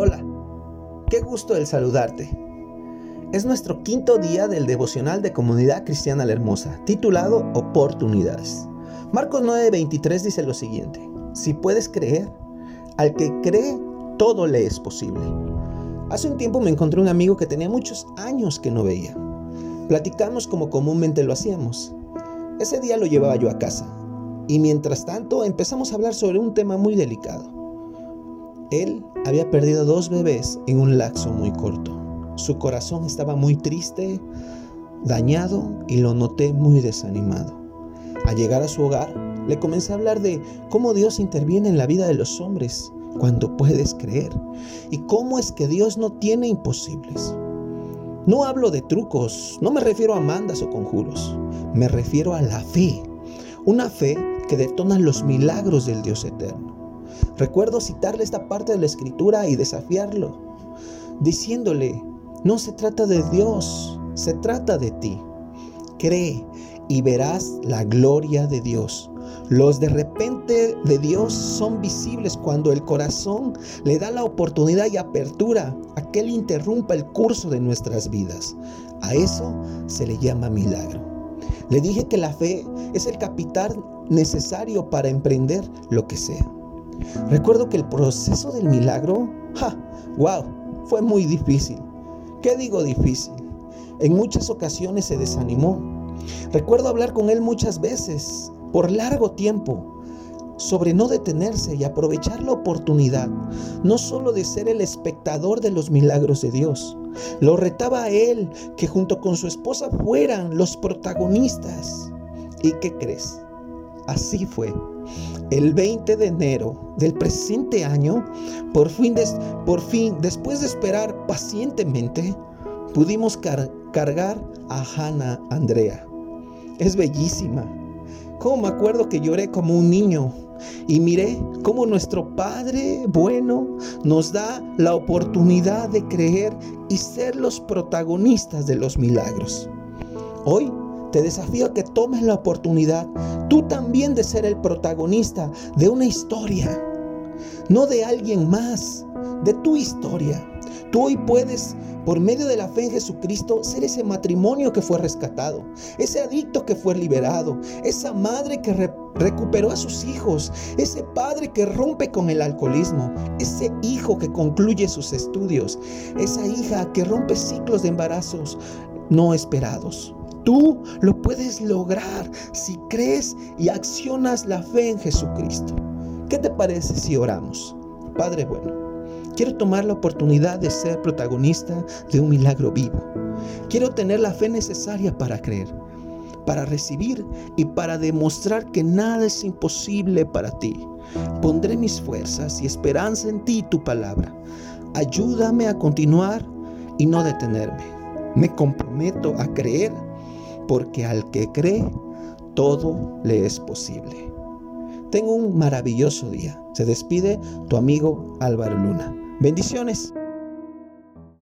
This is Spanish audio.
Hola, qué gusto el saludarte. Es nuestro quinto día del devocional de Comunidad Cristiana La Hermosa, titulado Oportunidades. Marcos 9:23 dice lo siguiente, si puedes creer, al que cree, todo le es posible. Hace un tiempo me encontré un amigo que tenía muchos años que no veía. Platicamos como comúnmente lo hacíamos. Ese día lo llevaba yo a casa y mientras tanto empezamos a hablar sobre un tema muy delicado. Él había perdido dos bebés en un lapso muy corto. Su corazón estaba muy triste, dañado y lo noté muy desanimado. Al llegar a su hogar, le comencé a hablar de cómo Dios interviene en la vida de los hombres cuando puedes creer y cómo es que Dios no tiene imposibles. No hablo de trucos, no me refiero a mandas o conjuros, me refiero a la fe. Una fe que detonan los milagros del Dios eterno. Recuerdo citarle esta parte de la escritura y desafiarlo, diciéndole, no se trata de Dios, se trata de ti. Cree y verás la gloria de Dios. Los de repente de Dios son visibles cuando el corazón le da la oportunidad y apertura a que Él interrumpa el curso de nuestras vidas. A eso se le llama milagro. Le dije que la fe es el capital necesario para emprender lo que sea. Recuerdo que el proceso del milagro, ja, wow, fue muy difícil. ¿Qué digo difícil? En muchas ocasiones se desanimó. Recuerdo hablar con él muchas veces, por largo tiempo, sobre no detenerse y aprovechar la oportunidad, no solo de ser el espectador de los milagros de Dios. Lo retaba a él que junto con su esposa fueran los protagonistas. ¿Y qué crees? Así fue. El 20 de enero del presente año, por fin, por fin después de esperar pacientemente, pudimos cargar a Hannah Andrea. Es bellísima. Como me acuerdo que lloré como un niño y miré cómo nuestro Padre bueno nos da la oportunidad de creer y ser los protagonistas de los milagros. Hoy te desafío a que tomes la oportunidad tú también de ser el protagonista de una historia, no de alguien más, de tu historia. Tú hoy puedes, por medio de la fe en Jesucristo, ser ese matrimonio que fue rescatado, ese adicto que fue liberado, esa madre que recuperó a sus hijos, ese padre que rompe con el alcoholismo, ese hijo que concluye sus estudios, esa hija que rompe ciclos de embarazos no esperados. Tú lo puedes lograr si crees y accionas la fe en Jesucristo. ¿Qué te parece si oramos? Padre bueno, quiero tomar la oportunidad de ser protagonista de un milagro vivo. Quiero tener la fe necesaria para creer, para recibir y para demostrar que nada es imposible para ti. Pondré mis fuerzas y esperanza en ti y tu palabra. Ayúdame a continuar y no detenerme. Me comprometo a creer porque al que cree, todo le es posible. Tengo un maravilloso día. Se despide tu amigo Álvaro Luna. Bendiciones.